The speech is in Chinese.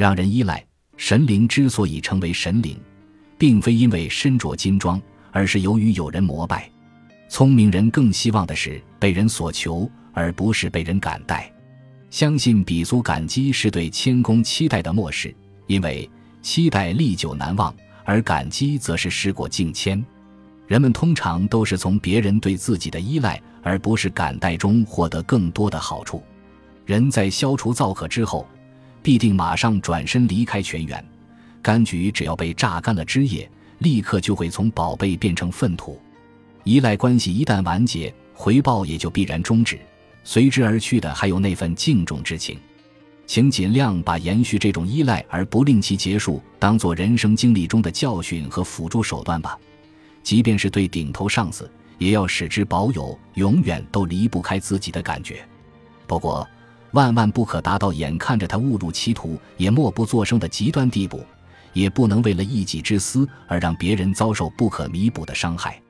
让人依赖神灵之所以成为神灵，并非因为身着金装，而是由于有人膜拜。聪明人更希望的是被人所求，而不是被人感戴。相信比足感激是对谦恭期待的漠视，因为期待历久难忘，而感激则是时过境迁。人们通常都是从别人对自己的依赖，而不是感戴中获得更多的好处。人在消除造渴之后，必定马上转身离开泉源。柑橘只要被榨干了汁液，立刻就会从宝贝变成粪土。依赖关系一旦完结，回报也就必然终止，随之而去的还有那份敬重之情。请尽量把延续这种依赖而不令其结束，当做人生经历中的教训和辅助手段吧。即便是对顶头上司，也要使之保有永远都离不开自己的感觉。不过，万万不可达到眼看着他误入歧途也默不作声的极端地步，也不能为了一己之私而让别人遭受不可弥补的伤害。